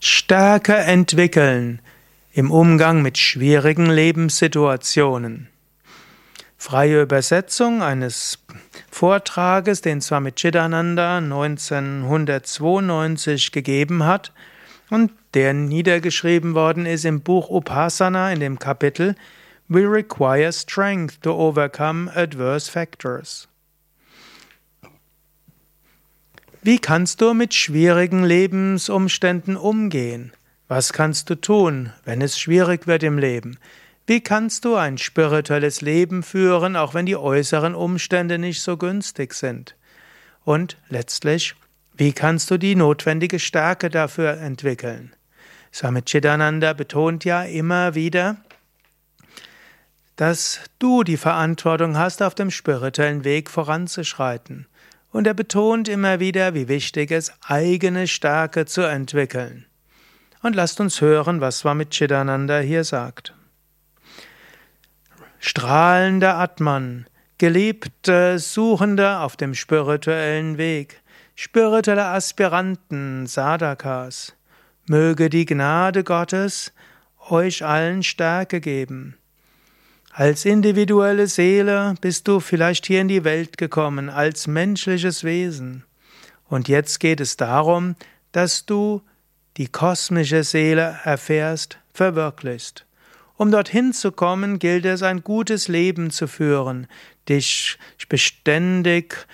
Stärke entwickeln im Umgang mit schwierigen Lebenssituationen. Freie Übersetzung eines Vortrages, den Swami Chidananda 1992 gegeben hat und der niedergeschrieben worden ist im Buch Upasana in dem Kapitel We require strength to overcome adverse factors. Wie kannst du mit schwierigen Lebensumständen umgehen? Was kannst du tun, wenn es schwierig wird im Leben? Wie kannst du ein spirituelles Leben führen, auch wenn die äußeren Umstände nicht so günstig sind? Und letztlich, wie kannst du die notwendige Stärke dafür entwickeln? Swami Chidananda betont ja immer wieder, dass du die Verantwortung hast, auf dem spirituellen Weg voranzuschreiten. Und er betont immer wieder, wie wichtig es eigene Stärke zu entwickeln. Und lasst uns hören, was Swami Chidananda hier sagt. Strahlender Atman, geliebte Suchende auf dem spirituellen Weg, spirituelle Aspiranten, Sadakas, möge die Gnade Gottes euch allen Stärke geben. Als individuelle Seele bist du vielleicht hier in die Welt gekommen, als menschliches Wesen. Und jetzt geht es darum, dass du die kosmische Seele erfährst, verwirklichst. Um dorthin zu kommen, gilt es, ein gutes Leben zu führen, dich beständig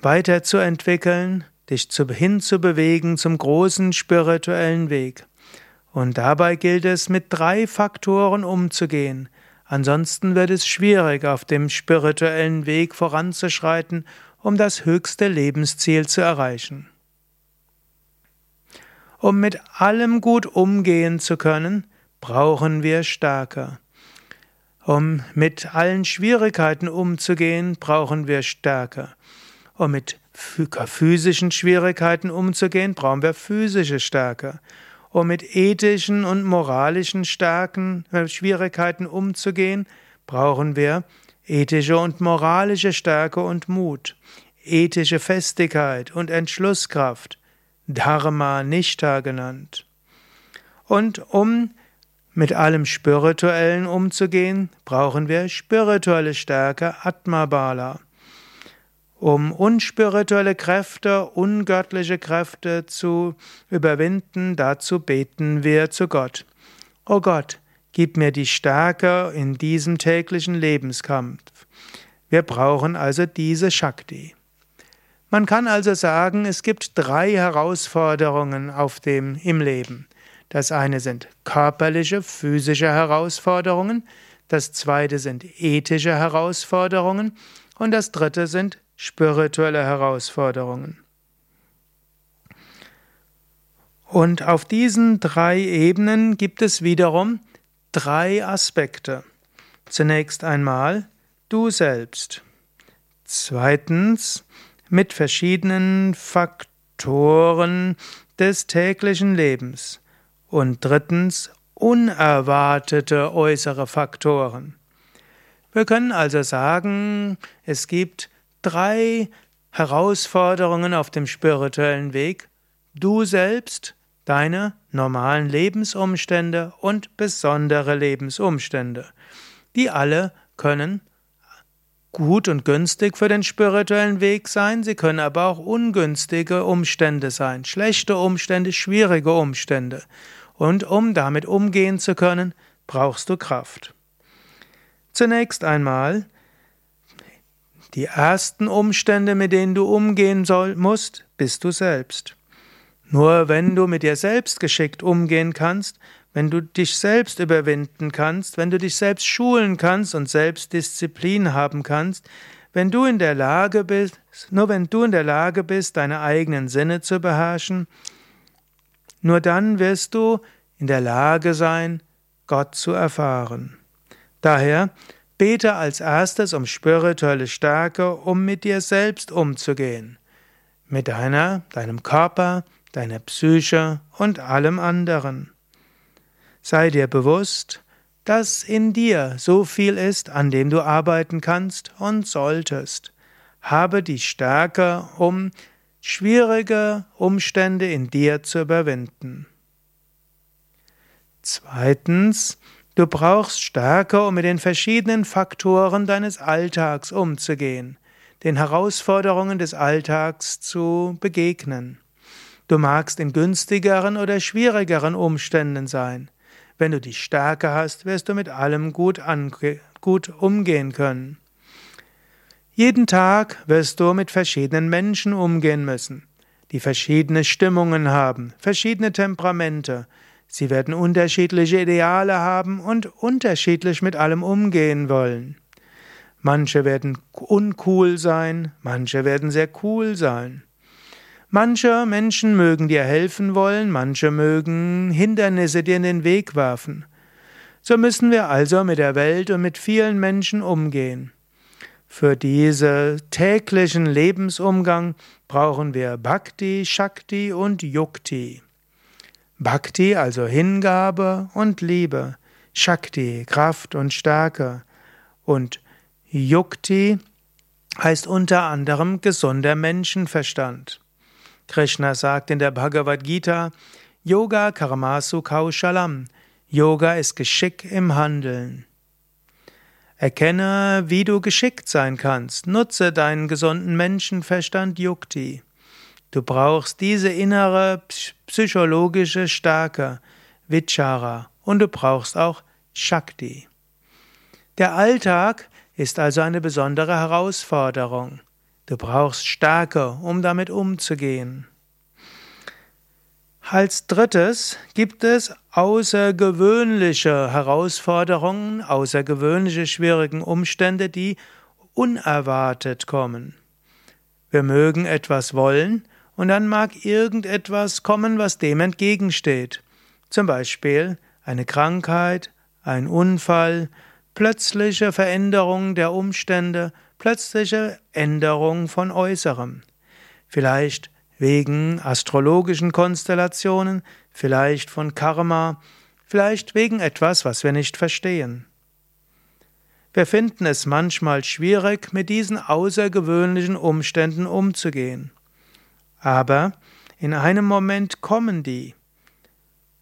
weiterzuentwickeln, dich hinzubewegen zum großen spirituellen Weg. Und dabei gilt es, mit drei Faktoren umzugehen. Ansonsten wird es schwierig, auf dem spirituellen Weg voranzuschreiten, um das höchste Lebensziel zu erreichen. Um mit allem gut umgehen zu können, brauchen wir Stärke. Um mit allen Schwierigkeiten umzugehen, brauchen wir Stärke. Um mit physischen Schwierigkeiten umzugehen, brauchen wir physische Stärke um mit ethischen und moralischen Stärken, äh, Schwierigkeiten umzugehen, brauchen wir ethische und moralische Stärke und Mut, ethische Festigkeit und Entschlusskraft, Dharma Nishta genannt. Und um mit allem Spirituellen umzugehen, brauchen wir spirituelle Stärke, Atma Bala. Um unspirituelle Kräfte, ungöttliche Kräfte zu überwinden, dazu beten wir zu Gott. O Gott, gib mir die Stärke in diesem täglichen Lebenskampf. Wir brauchen also diese Shakti. Man kann also sagen, es gibt drei Herausforderungen auf dem, im Leben. Das eine sind körperliche, physische Herausforderungen, das zweite sind ethische Herausforderungen und das dritte sind spirituelle Herausforderungen. Und auf diesen drei Ebenen gibt es wiederum drei Aspekte. Zunächst einmal du selbst. Zweitens mit verschiedenen Faktoren des täglichen Lebens. Und drittens unerwartete äußere Faktoren. Wir können also sagen, es gibt drei Herausforderungen auf dem spirituellen Weg. Du selbst, deine normalen Lebensumstände und besondere Lebensumstände. Die alle können gut und günstig für den spirituellen Weg sein, sie können aber auch ungünstige Umstände sein, schlechte Umstände, schwierige Umstände. Und um damit umgehen zu können, brauchst du Kraft. Zunächst einmal die ersten Umstände, mit denen du umgehen soll, musst, bist du selbst. Nur wenn du mit dir selbst geschickt umgehen kannst, wenn du dich selbst überwinden kannst, wenn du dich selbst schulen kannst und selbst Disziplin haben kannst, wenn du in der Lage bist, nur wenn du in der Lage bist, deine eigenen Sinne zu beherrschen, nur dann wirst du in der Lage sein, Gott zu erfahren. Daher Bete als erstes um spirituelle Stärke, um mit dir selbst umzugehen. Mit deiner, deinem Körper, deiner Psyche und allem anderen. Sei dir bewusst, dass in dir so viel ist, an dem du arbeiten kannst und solltest. Habe die Stärke, um schwierige Umstände in dir zu überwinden. Zweitens, du brauchst Stärke, um mit den verschiedenen Faktoren deines Alltags umzugehen, den Herausforderungen des Alltags zu begegnen. Du magst in günstigeren oder schwierigeren Umständen sein. Wenn du die Stärke hast, wirst du mit allem gut, gut umgehen können. Jeden Tag wirst du mit verschiedenen Menschen umgehen müssen, die verschiedene Stimmungen haben, verschiedene Temperamente. Sie werden unterschiedliche Ideale haben und unterschiedlich mit allem umgehen wollen. Manche werden uncool sein, manche werden sehr cool sein. Manche Menschen mögen dir helfen wollen, manche mögen Hindernisse dir in den Weg werfen. So müssen wir also mit der Welt und mit vielen Menschen umgehen. Für diesen täglichen Lebensumgang brauchen wir Bhakti, Shakti und Yukti. Bhakti also Hingabe und Liebe, Shakti Kraft und Stärke und Yukti heißt unter anderem gesunder Menschenverstand. Krishna sagt in der Bhagavad Gita, Yoga Karmasu Kaushalam. Yoga ist Geschick im Handeln. Erkenne, wie du geschickt sein kannst. Nutze deinen gesunden Menschenverstand Yukti. Du brauchst diese innere psychologische Stärke, Vichara, und du brauchst auch Shakti. Der Alltag ist also eine besondere Herausforderung. Du brauchst Stärke, um damit umzugehen. Als drittes gibt es außergewöhnliche Herausforderungen, außergewöhnliche schwierige Umstände, die unerwartet kommen. Wir mögen etwas wollen und dann mag irgendetwas kommen, was dem entgegensteht. Zum Beispiel eine Krankheit, ein Unfall, plötzliche Veränderung der Umstände, plötzliche Änderung von Äußerem. Vielleicht wegen astrologischen Konstellationen, vielleicht von Karma, vielleicht wegen etwas, was wir nicht verstehen. Wir finden es manchmal schwierig, mit diesen außergewöhnlichen Umständen umzugehen. Aber in einem Moment kommen die.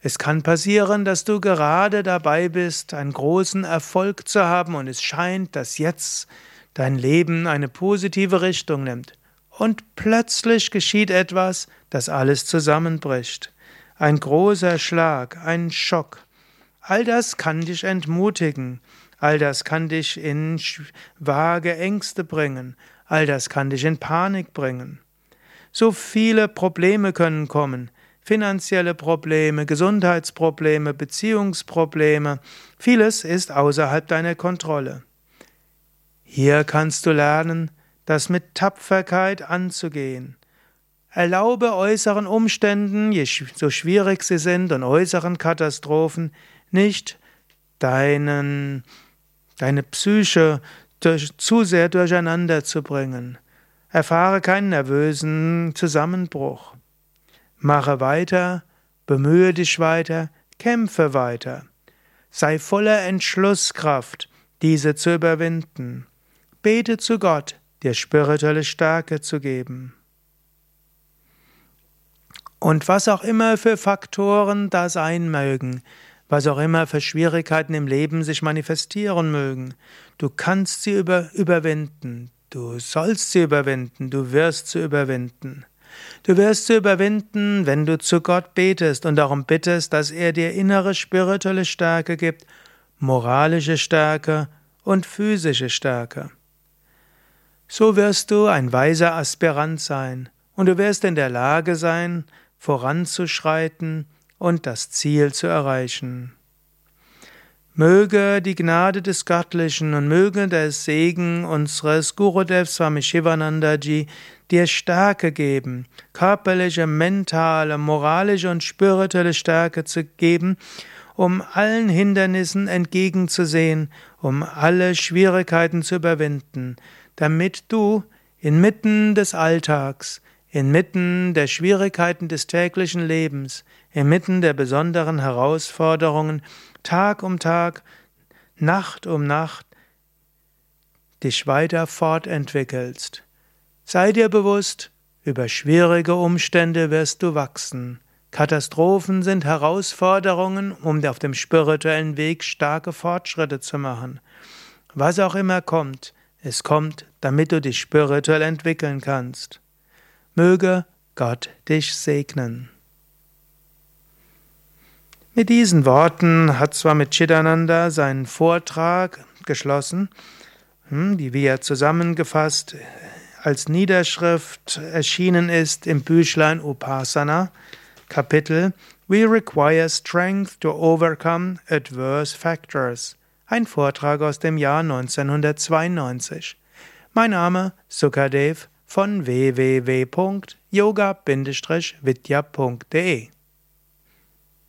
Es kann passieren, dass du gerade dabei bist, einen großen Erfolg zu haben und es scheint, dass jetzt dein Leben eine positive Richtung nimmt. Und plötzlich geschieht etwas, das alles zusammenbricht. Ein großer Schlag, ein Schock. All das kann dich entmutigen. All das kann dich in vage Ängste bringen. All das kann dich in Panik bringen. So viele Probleme können kommen finanzielle Probleme, Gesundheitsprobleme, Beziehungsprobleme, vieles ist außerhalb deiner Kontrolle. Hier kannst du lernen, das mit Tapferkeit anzugehen. Erlaube äußeren Umständen, je so schwierig sie sind, und äußeren Katastrophen nicht deinen, deine Psyche durch, zu sehr durcheinander zu bringen. Erfahre keinen nervösen Zusammenbruch. Mache weiter, bemühe dich weiter, kämpfe weiter. Sei voller Entschlusskraft, diese zu überwinden. Bete zu Gott, dir spirituelle Stärke zu geben. Und was auch immer für Faktoren da sein mögen, was auch immer für Schwierigkeiten im Leben sich manifestieren mögen, du kannst sie über, überwinden, du sollst sie überwinden, du wirst sie überwinden. Du wirst sie überwinden, wenn du zu Gott betest und darum bittest, dass er dir innere spirituelle Stärke gibt, moralische Stärke und physische Stärke. So wirst du ein weiser Aspirant sein und du wirst in der Lage sein, voranzuschreiten und das Ziel zu erreichen. Möge die Gnade des Göttlichen und möge der Segen unseres Gurudevs Swami Shivanandaji dir Stärke geben, körperliche, mentale, moralische und spirituelle Stärke zu geben, um allen Hindernissen entgegenzusehen, um alle Schwierigkeiten zu überwinden, damit du inmitten des Alltags, inmitten der Schwierigkeiten des täglichen Lebens, inmitten der besonderen Herausforderungen Tag um Tag, Nacht um Nacht dich weiter fortentwickelst. Sei dir bewusst, über schwierige Umstände wirst du wachsen. Katastrophen sind Herausforderungen, um auf dem spirituellen Weg starke Fortschritte zu machen. Was auch immer kommt, es kommt, damit du dich spirituell entwickeln kannst. Möge Gott dich segnen. Mit diesen Worten hat Swami Chidananda seinen Vortrag geschlossen, hm, die wie er zusammengefasst als Niederschrift erschienen ist im Büchlein Upasana, Kapitel We Require Strength to Overcome Adverse Factors. Ein Vortrag aus dem Jahr 1992. Mein Name Sukadev von www.yoga-vidya.de